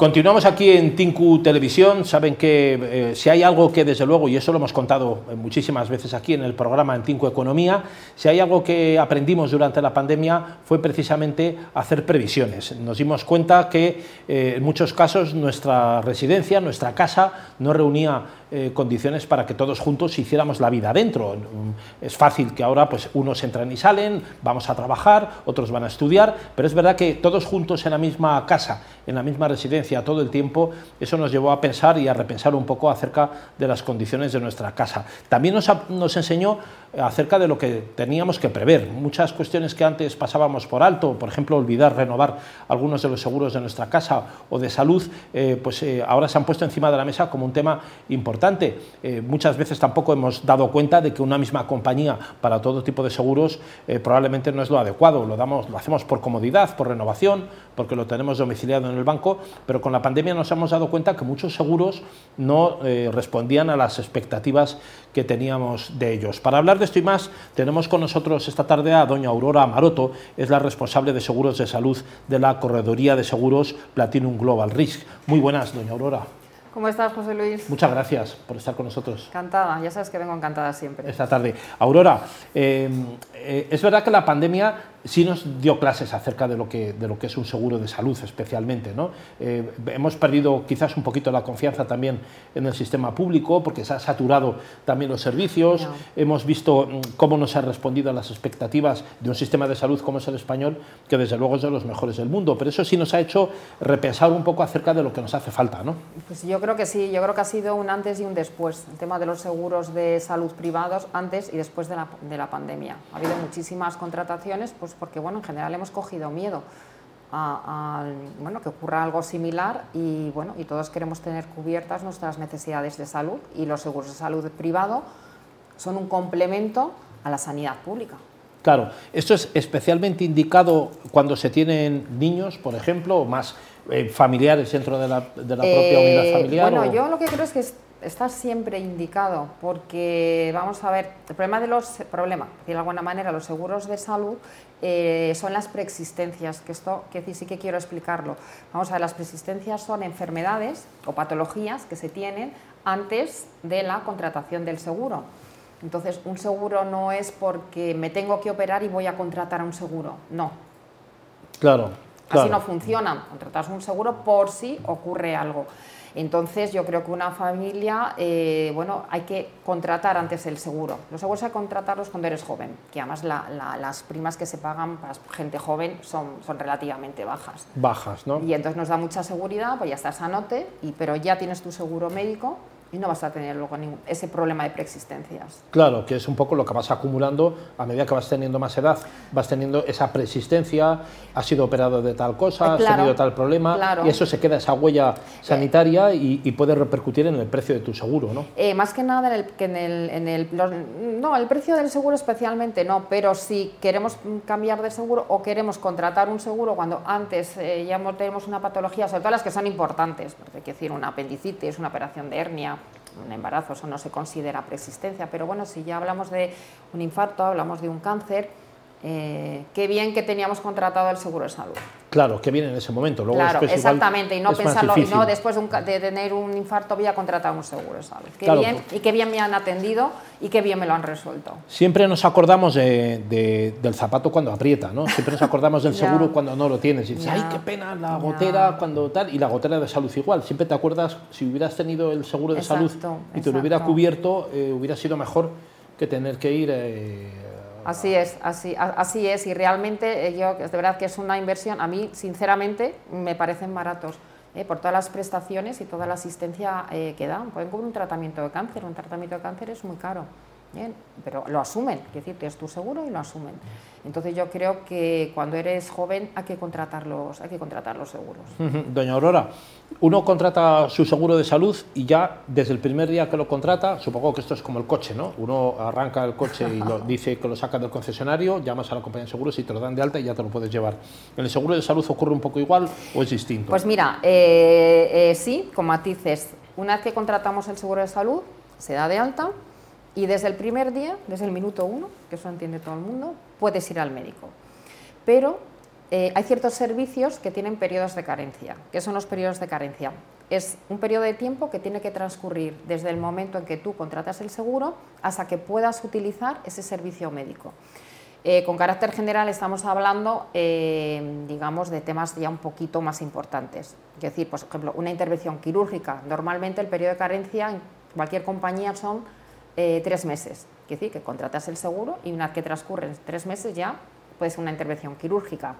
Continuamos aquí en Tinku Televisión. Saben que eh, si hay algo que, desde luego, y eso lo hemos contado muchísimas veces aquí en el programa en Tinku Economía, si hay algo que aprendimos durante la pandemia fue precisamente hacer previsiones. Nos dimos cuenta que eh, en muchos casos nuestra residencia, nuestra casa, no reunía eh, condiciones para que todos juntos hiciéramos la vida dentro. Mm, es fácil que ahora pues, unos entran y salen, vamos a trabajar, otros van a estudiar, pero es verdad que todos juntos en la misma casa, en la misma residencia todo el tiempo, eso nos llevó a pensar y a repensar un poco acerca de las condiciones de nuestra casa. También nos, nos enseñó acerca de lo que teníamos que prever. Muchas cuestiones que antes pasábamos por alto, por ejemplo, olvidar renovar algunos de los seguros de nuestra casa o de salud, eh, pues eh, ahora se han puesto encima de la mesa como un tema importante. Eh, muchas veces tampoco hemos dado cuenta de que una misma compañía para todo tipo de seguros probablemente no es lo adecuado. Lo, damos, lo hacemos por comodidad, por renovación, porque lo tenemos domiciliado en el banco, pero con la pandemia nos hemos dado cuenta que muchos seguros no respondían a las expectativas que teníamos de ellos. Para hablar de esto y más, tenemos con nosotros esta tarde a doña Aurora Maroto, es la responsable de seguros de salud de la Corredoría de Seguros Platinum Global Risk. Muy buenas, doña Aurora. ¿Cómo estás, José Luis? Muchas gracias por estar con nosotros. Encantada, ya sabes que vengo encantada siempre. Esta tarde. Aurora, eh, eh, es verdad que la pandemia sí nos dio clases acerca de lo que, de lo que es un seguro de salud especialmente. ¿no? Eh, hemos perdido quizás un poquito la confianza también en el sistema público porque se ha saturado también los servicios. Hemos visto mm, cómo no se ha respondido a las expectativas de un sistema de salud como es el español, que desde luego es de los mejores del mundo. Pero eso sí nos ha hecho repensar un poco acerca de lo que nos hace falta. ¿no? Pues yo creo que sí, yo creo que ha sido un antes y un después. El tema de los seguros de salud privados antes y después de la, de la pandemia. Ha habido muchísimas contrataciones. Pues pues porque bueno, en general hemos cogido miedo a, bueno, que ocurra algo similar y, bueno, y todos queremos tener cubiertas nuestras necesidades de salud y los seguros de salud privado son un complemento a la sanidad pública. Claro, esto es especialmente indicado cuando se tienen niños, por ejemplo, o más eh, familiares dentro de la, de la propia unidad eh, familiar. Bueno, yo lo que creo es que está siempre indicado porque, vamos a ver, el problema de los, problema, de alguna manera, los seguros de salud eh, son las preexistencias, que esto que sí que quiero explicarlo. Vamos a ver, las preexistencias son enfermedades o patologías que se tienen antes de la contratación del seguro. Entonces, un seguro no es porque me tengo que operar y voy a contratar a un seguro, no. Claro. Claro. Así no funciona. Contratas un seguro por si ocurre algo. Entonces, yo creo que una familia, eh, bueno, hay que contratar antes el seguro. Los seguros hay que contratarlos cuando eres joven, que además las primas que se pagan para gente joven son, son relativamente bajas. Bajas, ¿no? Y entonces nos da mucha seguridad, pues ya estás anote, y, pero ya tienes tu seguro médico y no vas a tener luego ningún, ese problema de preexistencias. Claro, que es un poco lo que vas acumulando a medida que vas teniendo más edad, vas teniendo esa preexistencia, has sido operado de tal cosa, has tenido tal problema, y eso se queda esa huella sanitaria y, puede repercutir en el precio de tu seguro, ¿no? Eh, más que nada en el, que en el, en el no, el precio del seguro especialmente no, pero si queremos cambiar de seguro o queremos contratar un seguro cuando antes eh, ya tenemos una patología, sobre todo las que son importantes, porque hay que decir una apendicitis, una operación de hernia, un embarazo, eso no se considera preexistencia, pero bueno, si ya hablamos de un infarto, hablamos de un cáncer, eh, qué bien que teníamos contratado el seguro de salud. Claro, qué bien en ese momento. Luego claro, exactamente, y no pensarlo, y no después de, tener un infarto voy a contratar un seguro de salud. Qué bien, y qué bien me han atendido y qué bien me lo han resuelto. Siempre nos acordamos del zapato cuando aprieta, ¿no? Siempre nos acordamos del seguro cuando no lo tienes. Y dices, ay, qué pena, la gotera cuando tal, y la gotera de salud igual. Siempre te acuerdas, si hubieras tenido el seguro de salud y te lo hubiera cubierto, eh, hubiera sido mejor que tener que ir... Eh, Así es, así, así es, y realmente eh, yo, de verdad que es una inversión, a mí sinceramente me parecen baratos. Eh, por todas las prestaciones y toda la asistencia eh, que dan. Pueden cubrir un tratamiento de cáncer, un tratamiento de cáncer es muy caro. Bien, pero lo asumen, es decir, que es tu seguro y lo asumen. Entonces yo creo que cuando eres joven hay que contratar los, hay que contratar los seguros. Doña Aurora, uno contrata su seguro de salud y ya desde el primer día que lo contrata, supongo que esto es como el coche, ¿no? Uno arranca el coche y lo, dice que lo saca del concesionario, llamas a la compañía de seguros y te lo dan de alta y ya te lo puedes llevar. ¿En el seguro de salud ocurre un poco igual o es distinto? Pues mira, eh, eh, sí, con matices. Una vez que contratamos el seguro de salud, se da de alta y desde el primer día, desde el minuto uno, que eso entiende todo el mundo, puedes ir al médico. Pero eh, hay ciertos servicios que tienen periodos de carencia. ¿Qué son los periodos de carencia? Es un periodo de tiempo que tiene que transcurrir desde el momento en que tú contratas el seguro hasta que puedas utilizar ese servicio médico. Eh, con carácter general estamos hablando, eh, digamos, de temas ya un poquito más importantes. Es decir, por ejemplo, una intervención quirúrgica. Normalmente el periodo de carencia en cualquier compañía son tres meses. Es decir, que contratas el seguro y una vez que transcurren tres meses ya puede ser una intervención quirúrgica.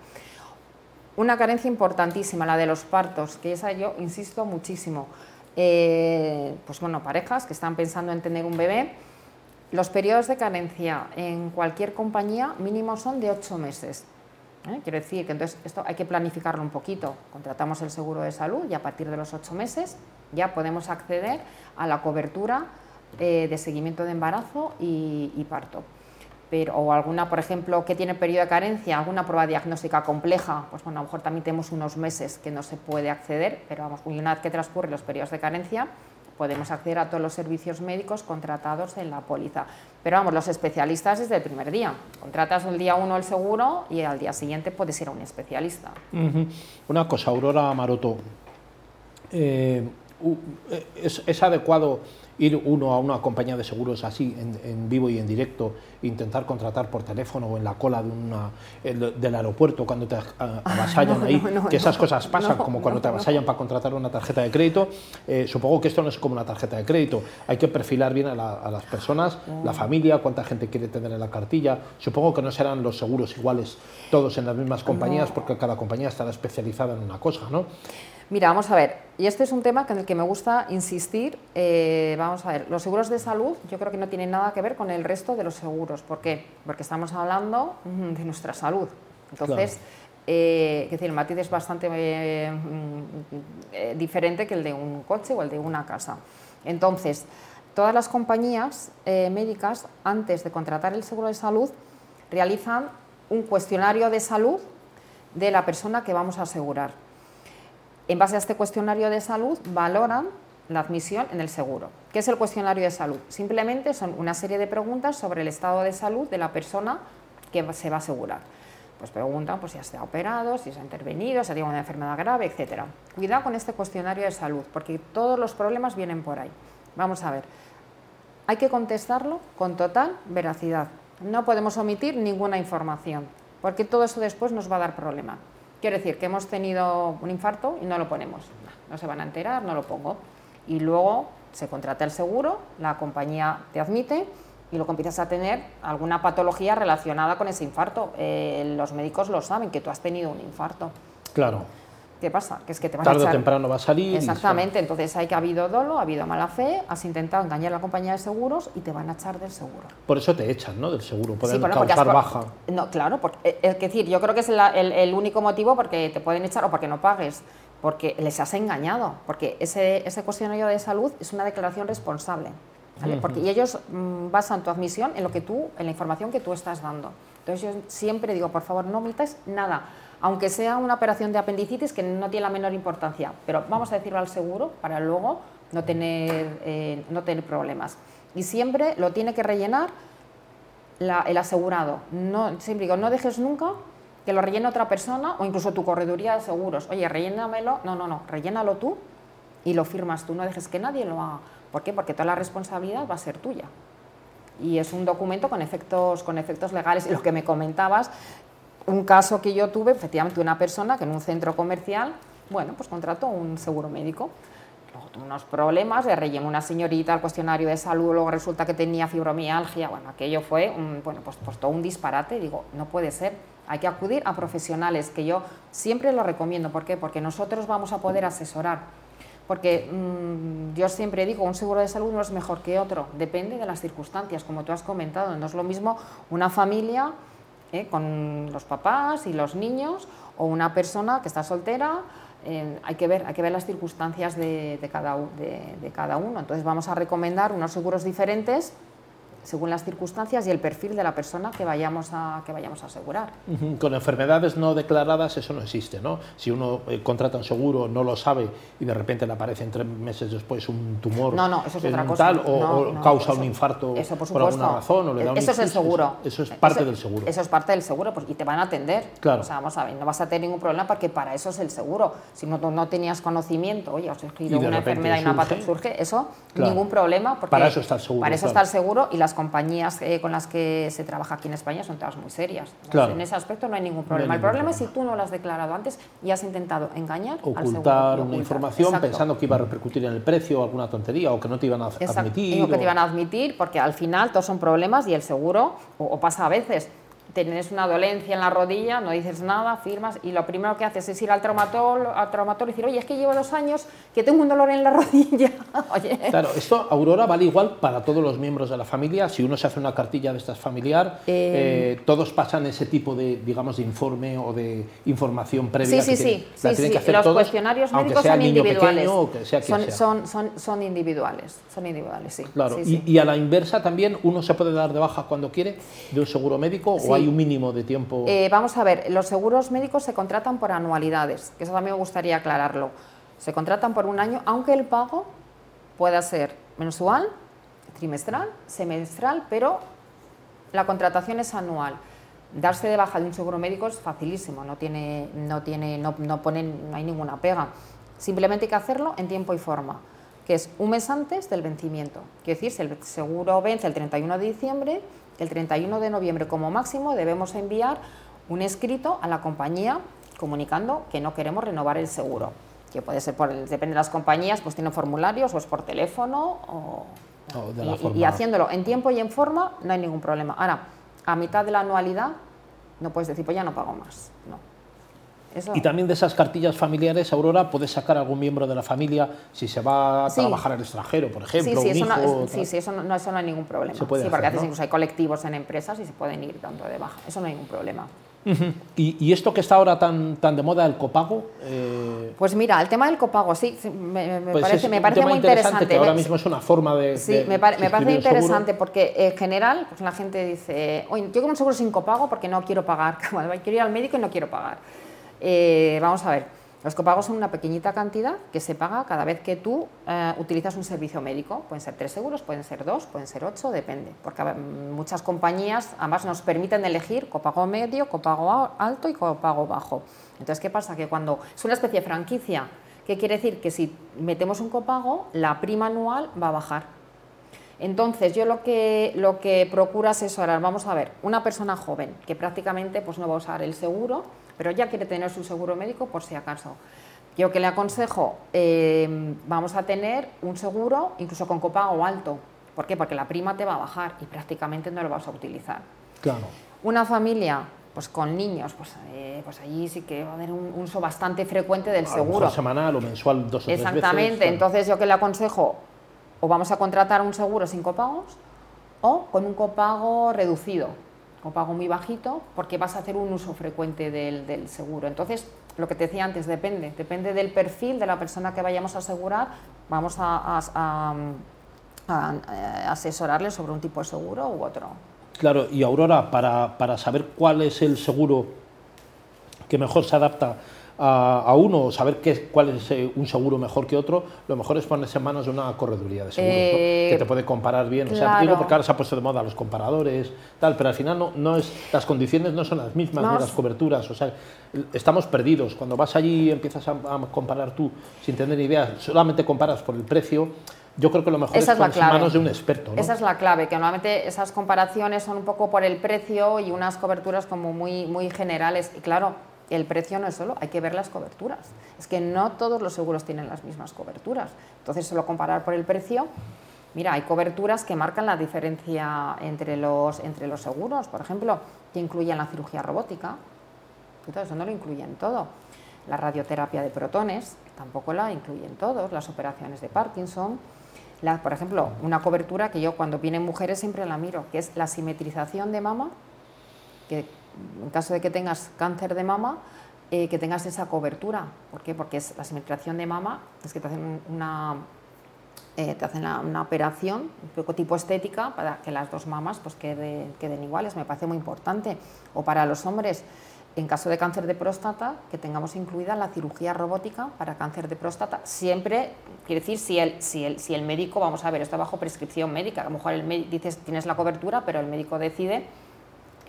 Una carencia importantísima, la de los partos, que esa yo insisto muchísimo. Eh, pues bueno, parejas que están pensando en tener un bebé, los periodos de carencia en cualquier compañía mínimo son de ocho meses. ¿eh? Quiero decir que entonces esto hay que planificarlo un poquito. Contratamos el seguro de salud y a partir de los ocho meses ya podemos acceder a la cobertura eh, de seguimiento de embarazo y parto pero, o alguna, por ejemplo, que tiene periodo de carencia, alguna prueba diagnóstica compleja, pues bueno, a lo mejor también tenemos unos meses que no se puede acceder, pero vamos, una vez que transcurren los periodos de carencia, podemos acceder a todos los servicios médicos contratados en la póliza. Pero vamos, los especialistas desde el primer día. Contratas el día uno el seguro y al día siguiente puedes ir a un especialista. Una cosa, Aurora Maroto, eh, es, es adecuado ir uno a una compañía de seguros así, en, vivo y en directo, intentar contratar por teléfono o en la cola de una, del aeropuerto cuando te avasallan ahí, que esas cosas pasan, como cuando te avasallan para contratar una tarjeta de crédito. Eh, supongo que esto no es como una tarjeta de crédito, hay que perfilar bien a, las personas, la familia, cuánta gente quiere tener en la cartilla. Supongo que no serán los seguros iguales todos en las mismas compañías, porque cada compañía estará especializada en una cosa, ¿no? Mira, vamos a ver, y este es un tema en el que me gusta insistir. Eh, vamos a ver, los seguros de salud yo creo que no tienen nada que ver con el resto de los seguros. ¿Por qué? Porque estamos hablando mm, de nuestra salud. Entonces, eh, decir, el matiz es bastante eh, mm, diferente que el de un coche o el de una casa. Entonces, todas las compañías médicas, antes de contratar el seguro de salud, realizan un cuestionario de salud de la persona que vamos a asegurar. En base a este cuestionario de salud, valoran la admisión en el seguro. ¿Qué es el cuestionario de salud? Simplemente son una serie de preguntas sobre el estado de salud de la persona que se va a asegurar. Pues preguntan pues, si se ha operado, si se ha intervenido, si ha tenido una enfermedad grave, etc. Cuidado con este cuestionario de salud, porque todos los problemas vienen por ahí. Vamos a ver, hay que contestarlo con total veracidad. No podemos omitir ninguna información, porque todo eso después nos va a dar problema. Quiero decir que hemos tenido un infarto y no lo ponemos. No se van a enterar, no lo pongo. Y luego se contrata el seguro, la compañía te admite y luego empiezas a tener alguna patología relacionada con ese infarto. Eh, los médicos lo saben, que tú has tenido un infarto. Claro. ¿Qué pasa? Que es que te van Tarde a o temprano va a salir. Exactamente, entonces hay que ha habido dolo, ha habido mala fe, has intentado engañar a la compañía de seguros y te van a echar del seguro. Por eso te echan, ¿no? Del seguro, pueden causar baja. No, claro, porque, eh, es decir, yo creo que es el, único motivo porque te pueden echar o porque no pagues, porque les has engañado, porque ese, ese cuestionario de salud es una declaración responsable. Porque y ellos mm, basan tu admisión en lo que tú, en la información que tú estás dando. Entonces yo siempre digo, por favor, no omitas nada aunque sea una operación de apendicitis que no tiene la menor importancia, pero vamos a decirlo al seguro para luego no tener, eh, no tener problemas. Y siempre lo tiene que rellenar el asegurado. No, siempre digo, no dejes nunca que lo rellene otra persona o incluso tu correduría de seguros. Oye, rellénamelo. No, no, no, rellénalo tú y lo firmas tú. No dejes que nadie lo haga. ¿Por qué? Porque toda la responsabilidad va a ser tuya y es un documento con efectos, con efectos legales. Y lo que me comentabas, un caso que yo tuve, efectivamente, una persona que en un centro comercial, bueno, pues contrató un seguro médico. Luego tuvo unos problemas, le rellenó una señorita al cuestionario de salud, luego resulta que tenía fibromialgia, bueno, aquello fue, un, bueno, pues, pues todo un disparate, digo, no puede ser, hay que acudir a profesionales, que yo siempre lo recomiendo, ¿por qué? Porque nosotros vamos a poder asesorar, porque mm, yo siempre digo, un seguro de salud no es mejor que otro, depende de las circunstancias, como tú has comentado, no es lo mismo una familia ¿eh? con los papás y los niños o una persona que está soltera. Eh, hay, que ver, hay que ver las circunstancias de, cada, de, cada uno. Entonces vamos a recomendar unos seguros diferentes según las circunstancias y el perfil de la persona que vayamos a, que vayamos a asegurar. Con enfermedades no declaradas eso no existe, ¿no? Si uno eh, contrata un seguro, no lo sabe y de repente le aparece tres meses después un tumor no, no, eso es otra cosa. o, causa un infarto por, alguna razón o le da un Eso es el seguro. Eso, es parte del seguro. Eso es parte del seguro pues, y te van a atender. Claro. O sea, vamos a ver, no vas a tener ningún problema porque para eso es el seguro. Si no, no tenías conocimiento, oye, os he escrito una enfermedad y una patología, surge, eso, ningún problema. Porque para eso está el seguro. Para eso está el seguro y las compañías eh, con las que se trabaja aquí en España son todas muy serias. En ese aspecto no hay ningún problema. el problema es si tú no lo has declarado antes y has intentado engañar ocultar al una información pensando que iba a repercutir en el precio o alguna tontería o que no te iban a admitir. O que te iban a admitir porque al final todos son problemas y el seguro, o pasa a veces, tienes una dolencia en la rodilla, no dices nada, firmas y lo primero que haces es ir al traumatólogo, al traumatólogo y decir, oye, es que llevo dos años que tengo un dolor en la rodilla. oye. Claro, esto, Aurora, vale igual para todos los miembros de la familia. Si uno se hace una cartilla de estas familiar, eh, eh, todos pasan ese tipo de, digamos, de informe o de información previa. Sí, sí, sí. sí, los cuestionarios médicos son individuales. son, son, son, individuales, son individuales, sí. Claro, y, a la inversa también, uno se puede dar de baja cuando quiere de un seguro médico o hay un mínimo de tiempo? Eh, vamos a ver, los seguros médicos se contratan por anualidades, que eso también me gustaría aclararlo. Se contratan por un año, aunque el pago pueda ser mensual, trimestral, semestral, pero la contratación es anual. Darse de baja de un seguro médico es facilísimo, no tiene, no tiene, no, ponen, no hay ninguna pega. Simplemente hay que hacerlo en tiempo y forma, que es un mes antes del vencimiento. Quiere decir, si el seguro vence el 31 de diciembre, el 31 de noviembre como máximo debemos enviar un escrito a la compañía comunicando que no queremos renovar el seguro, que puede ser por, depende de las compañías, pues tienen formularios o es por teléfono o, y, haciéndolo en tiempo y en forma no hay ningún problema. Ahora, a mitad de la anualidad no puedes decir, pues ya no pago más, no. Y también de esas cartillas familiares, Aurora, puedes sacar algún miembro de la familia si se va a trabajar al extranjero, por ejemplo. Sí, sí, eso, no, sí, sí eso, no, eso no hay ningún problema. sí, porque a veces incluso hay colectivos en empresas y se pueden ir dando de baja. Eso no hay ningún problema. ¿Y, esto que está ahora tan, tan de moda, el copago? Eh, pues mira, el tema del copago, sí, me, pues parece, me parece muy interesante. Que ahora mismo es una forma de. Sí, me, parece interesante porque en general pues la gente dice, oye, yo quiero un seguro sin copago porque no quiero pagar. quiero ir al médico y no quiero pagar. Eh, vamos a ver, los copagos son una pequeñita cantidad que se paga cada vez que tú eh, utilizas un servicio médico. Pueden ser tres seguros, pueden ser dos, pueden ser ocho, depende. Porque muchas compañías además nos permiten elegir copago medio, copago alto y copago bajo. Entonces, ¿qué pasa? Que cuando es una especie de franquicia, ¿qué quiere decir? Que si metemos un copago, la prima anual va a bajar. Entonces, yo lo que, lo que procuro asesorar, vamos a ver, una persona joven que prácticamente pues, no va a usar el seguro, pero ya quiere tener su seguro médico por si acaso. Yo que le aconsejo, em, vamos a tener un seguro incluso con copago alto. ¿Por qué? Porque la prima te va a bajar y prácticamente no lo vas a utilizar. Claro. Una familia pues con niños, pues, eh, pues allí sí que va a haber un, uso bastante frecuente del seguro. semanal o mensual, dos o tres Exactamente, entonces yo que le aconsejo, o vamos a contratar un seguro sin copagos o con un copago reducido pago muy bajito, porque vas a hacer un uso frecuente del, seguro. Entonces, lo que te decía antes, depende, depende del perfil de la persona que vayamos a asegurar, vamos a, asesorarle sobre un tipo de seguro u otro. Claro, y Aurora, para, para saber cuál es el seguro que mejor se adapta a, uno saber qué, cuál es eh, un seguro mejor que otro, lo mejor es ponerse en manos de una correduría de seguros, que te eh, puede comparar bien. O sea, digo porque ahora se ha puesto de moda los comparadores, tal, pero al final no, no es, las condiciones no son las mismas ni las coberturas. O sea, estamos perdidos. Cuando vas allí y empiezas a, comparar tú sin tener ni idea, solamente comparas por el precio. Yo creo que lo mejor es, ponerse en manos de un experto. Esa es la clave, que normalmente esas comparaciones son un poco por el precio y unas coberturas como muy, muy generales. Y claro, el precio no es solo, hay que ver las coberturas. Es que no todos los seguros tienen las mismas coberturas. Entonces, solo comparar por el precio, mira, hay coberturas que marcan la diferencia entre los, entre los seguros, por ejemplo, que incluyen la cirugía robótica, eso no lo incluyen todo. La radioterapia de protones, tampoco la incluyen todos, las operaciones de Parkinson. por ejemplo, una cobertura que yo cuando vienen mujeres siempre la miro, que es la simetrización de mama, que en caso de que tengas cáncer de mama, eh, que tengas esa cobertura. ¿Por qué? Porque es la simetrización de mama, es que te hacen una, eh, te hacen una, operación, un poco tipo estética, para que las dos mamas pues, queden, queden iguales, me parece muy importante. O para los hombres, en caso de cáncer de próstata, que tengamos incluida la cirugía robótica para cáncer de próstata. Siempre, quiere decir, si el, si el, si el médico, vamos a ver, está bajo prescripción médica, a lo mejor el dices tienes la cobertura, pero el médico decide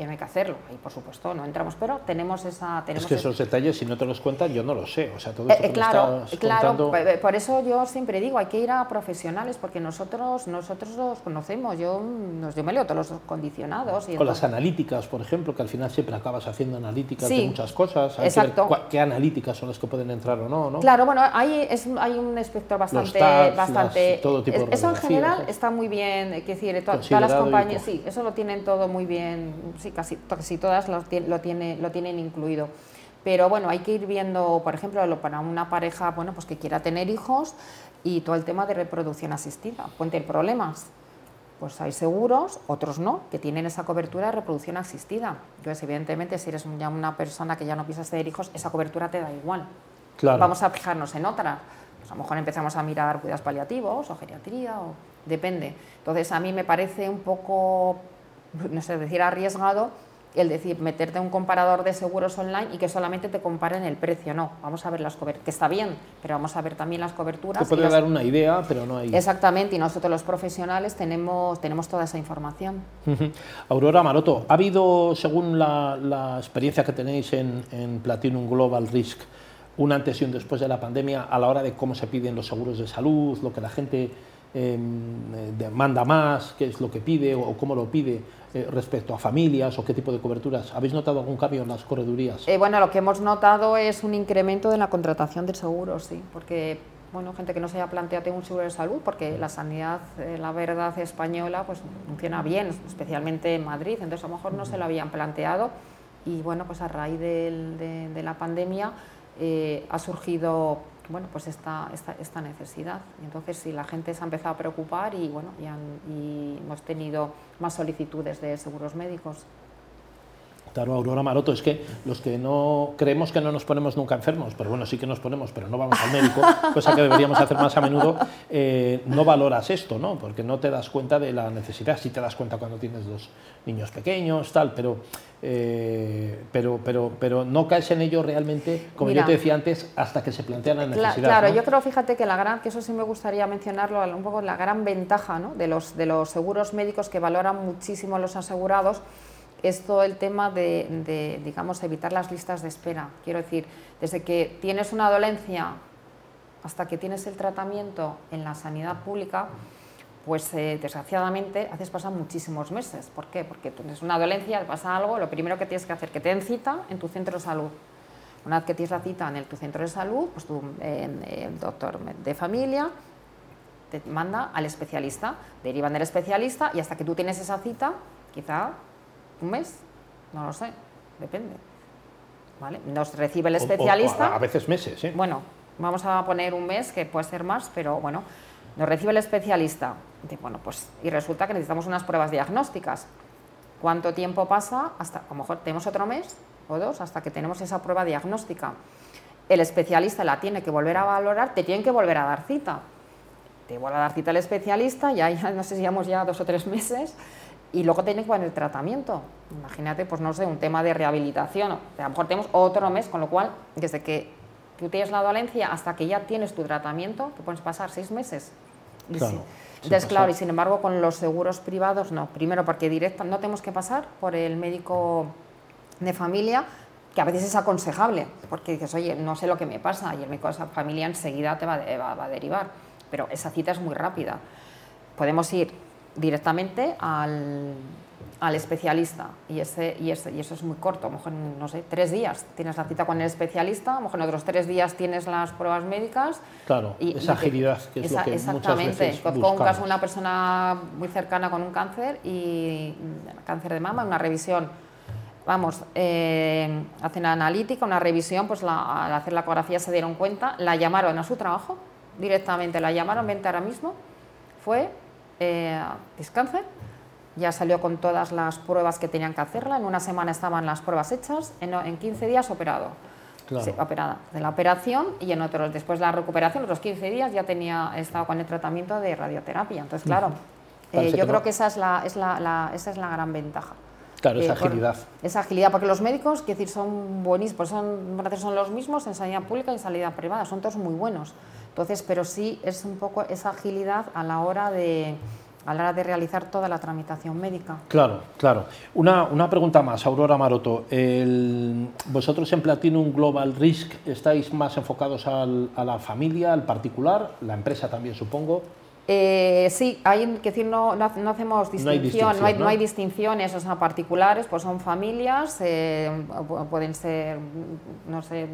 que no hay que hacerlo. Y por supuesto no entramos, pero tenemos esa... Tenemos es que esos detalles, si no te los cuentan, yo no lo sé. O sea, todo eso eh, claro, claro. Por eso yo siempre digo, hay que ir a profesionales, porque nosotros nosotros los conocemos. Yo, yo me leo todos los condicionados. Y Con las analíticas, por ejemplo, que al final siempre acabas haciendo analíticas de muchas cosas. Hay exacto. qué analíticas son las que pueden entrar o no, ¿no? Claro, bueno, hay, es, hay un espectro bastante... bastante todo tipo de eso en general está muy bien, es decir, todas las compañías, sí, eso lo tienen todo muy bien, sí, casi, casi todas lo, tiene, lo tienen incluido. Pero bueno, hay que ir viendo, por ejemplo, para una pareja bueno, pues que quiera tener hijos y todo el tema de reproducción asistida. Tener problemas. Pues hay seguros, otros no, que tienen esa cobertura de reproducción asistida. Entonces, evidentemente, si eres ya una persona que ya no piensas tener hijos, esa cobertura te da igual. Claro. Vamos a fijarnos en otra. Pues a lo mejor empezamos a mirar cuidados paliativos o geriatría, o depende. Entonces, a mí me parece un poco no sé, decir arriesgado el decir meterte un comparador de seguros online y que solamente te comparen el precio. No, vamos a ver las coberturas, que está bien, pero vamos a ver también las coberturas. Te puede dar una idea, pero no hay. Exactamente, y nosotros los profesionales tenemos, tenemos toda esa información. Aurora Maroto, ¿ha habido, según la, experiencia que tenéis en, en Platinum Global Risk, un antes y un después de la pandemia a la hora de cómo se piden los seguros de salud, lo que la gente eh, demanda más, qué es lo que pide o, cómo lo pide eh, respecto a familias o qué tipo de coberturas. ¿Habéis notado algún cambio en las corredurías? Eh, bueno, lo que hemos notado es un incremento de la contratación de seguros, sí, porque bueno, gente que no se haya planteado tener un seguro de salud, porque la sanidad, la verdad española, pues funciona bien, especialmente en Madrid, entonces a lo mejor no se lo habían planteado y bueno, pues a raíz de, la pandemia ha surgido bueno, pues esta, esta, esta, necesidad. Y entonces, si la gente se ha empezado a preocupar y, bueno, y hemos tenido más solicitudes de seguros médicos. Claro, Aurora Maroto, es que los que no creemos que no nos ponemos nunca enfermos, pero bueno, sí que nos ponemos, pero no vamos al médico, cosa que deberíamos hacer más a menudo, eh, no valoras esto, ¿no? Porque no te das cuenta de la necesidad, sí te das cuenta cuando tienes dos niños pequeños, tal, pero, eh, pero, pero, pero no caes en ello realmente, como yo te decía antes, hasta que se plantea la necesidad. Claro, yo creo, fíjate que la gran, que eso sí me gustaría mencionarlo, un poco la gran ventaja ¿no? de, los, de los seguros médicos que valoran muchísimo los asegurados es el tema de, digamos, evitar las listas de espera. Quiero decir, desde que tienes una dolencia hasta que tienes el tratamiento en la sanidad pública, pues eh, desgraciadamente haces pasar muchísimos meses. ¿Por qué? Porque tienes una dolencia, pasa algo, lo primero que tienes que hacer es que te den cita en tu centro de salud. Una vez que tienes la cita en el, tu centro de salud, pues tu, el doctor de familia te manda al especialista, derivan del especialista y hasta que tú tienes esa cita, quizá un mes, no lo sé, depende. ¿Vale? Nos recibe el especialista. a veces meses, ¿eh? Bueno, vamos a poner un mes, que puede ser más, pero bueno, nos recibe el especialista. Y, bueno, pues, y resulta que necesitamos unas pruebas diagnósticas. ¿Cuánto tiempo pasa? Hasta, a lo mejor tenemos otro mes o dos hasta que tenemos esa prueba diagnóstica. El especialista la tiene que volver a valorar, te tienen que volver a dar cita. Te vuelve a dar cita el especialista, ya, ya no sé si llevamos ya dos o tres meses, y luego tiene que poner el tratamiento. Imagínate, pues no sé, un tema de rehabilitación. A lo mejor tenemos otro mes, con lo cual, desde que tú tienes la dolencia hasta que ya tienes tu tratamiento, te puedes pasar seis meses. Claro. Entonces, claro, y sin embargo, con los seguros privados no. Primero, porque directo no tenemos que pasar por el médico de familia, que a veces es aconsejable, porque dices, oye, no sé lo que me pasa, y el médico de esa familia enseguida te va, va a derivar. Pero esa cita es muy rápida. Podemos ir directamente al, al especialista y, ese, y, ese, y, eso es muy corto, a lo mejor, no sé, tres días tienes la cita con el especialista, a lo mejor en otros tres días tienes las pruebas médicas. Claro, y, esa agilidad que es lo que exactamente, muchas veces con un caso una persona muy cercana con un cáncer y cáncer de mama, una revisión, vamos, eh, hacen analítica, una revisión, pues al hacer la ecografía se dieron cuenta, la llamaron a su trabajo, directamente la llamaron, vente ahora mismo, fue eh, cáncer, ya salió con todas las pruebas que tenían que hacerla, en una semana estaban las pruebas hechas, en, 15 días operado. operada. De la operación y en otros, después de la recuperación, otros 15 días ya tenía estado con el tratamiento de radioterapia. Entonces, claro, eh, yo creo que esa es la, es la, esa es la gran ventaja. Claro, esa agilidad. esa agilidad, porque los médicos, quiero decir, son buenísimos, son, son los mismos en sanidad pública y en sanidad privada, son todos muy buenos. Entonces, pero sí es un poco esa agilidad a la hora de, a la hora de realizar toda la tramitación médica. Claro, claro. Una, una pregunta más, Aurora Maroto. ¿Vosotros en Platinum Global Risk estáis más enfocados al, a la familia, al particular, la empresa también supongo? Eh, sí, hay que decir, no, no, hacemos distinción, no hay, distinciones, o sea, particulares, pues son familias, eh, pueden ser, no sé,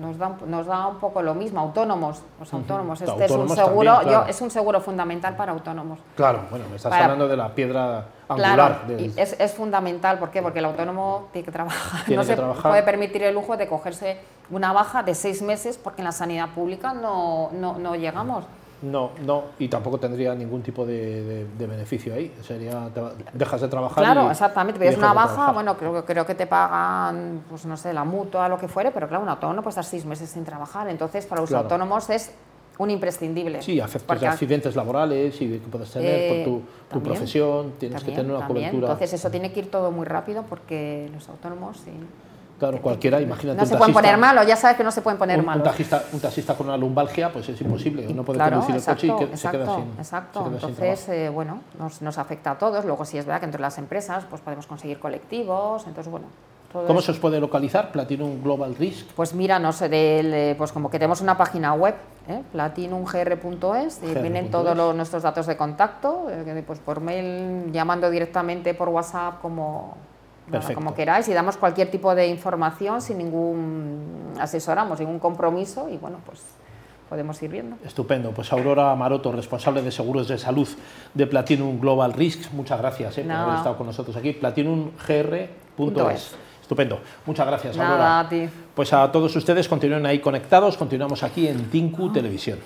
nos da, nos da un poco lo mismo, autónomos, los autónomos. Este es un seguro, yo, es un seguro fundamental para autónomos. Claro, bueno, me estás hablando de la piedra angular. Claro, es, es, fundamental, ¿por qué? Porque el autónomo tiene que trabajar, no se puede permitir el lujo de cogerse una baja de seis meses porque en la sanidad pública no, no, no llegamos. No, no, y tampoco tendría ningún tipo de, beneficio ahí. Sería, dejas de trabajar. Claro, exactamente. es una baja, bueno, creo, creo que te pagan, pues no sé, la mutua, lo que fuere, pero claro, un autónomo puede estar seis meses sin trabajar. Entonces, para los autónomos es un imprescindible. Sí, afectos de accidentes laborales y que puedes tener por tu, tu profesión, tienes que tener una cobertura. Entonces, eso tiene que ir todo muy rápido porque los autónomos. Sí, Claro, cualquiera, imagínate. No se pueden poner malo, ya sabes que no se pueden poner malo. Un taxista, con una lumbalgia, pues es imposible, no puede conducir el coche y que, se queda sin. Exacto, entonces, eh, bueno, nos, nos, afecta a todos. Luego, sí es verdad que entre las empresas pues podemos conseguir colectivos, entonces, bueno. ¿Cómo se os puede localizar Platinum Global Risk? Pues mira, no sé, de, pues como que tenemos una página web, ¿eh? platinumgr.es, y vienen todos los, nuestros datos de contacto, eh, pues por mail, llamando directamente por WhatsApp como como queráis y damos cualquier tipo de información sin ningún asesoramos, ningún compromiso y bueno, pues podemos ir viendo. Estupendo. Pues Aurora Maroto, responsable de seguros de salud de Platinum Global Risks, muchas gracias eh, por haber estado con nosotros aquí. platinumgr.es. Estupendo. Muchas gracias, Aurora. a ti. Pues a todos ustedes continúen ahí conectados, continuamos aquí en Tinku Televisión.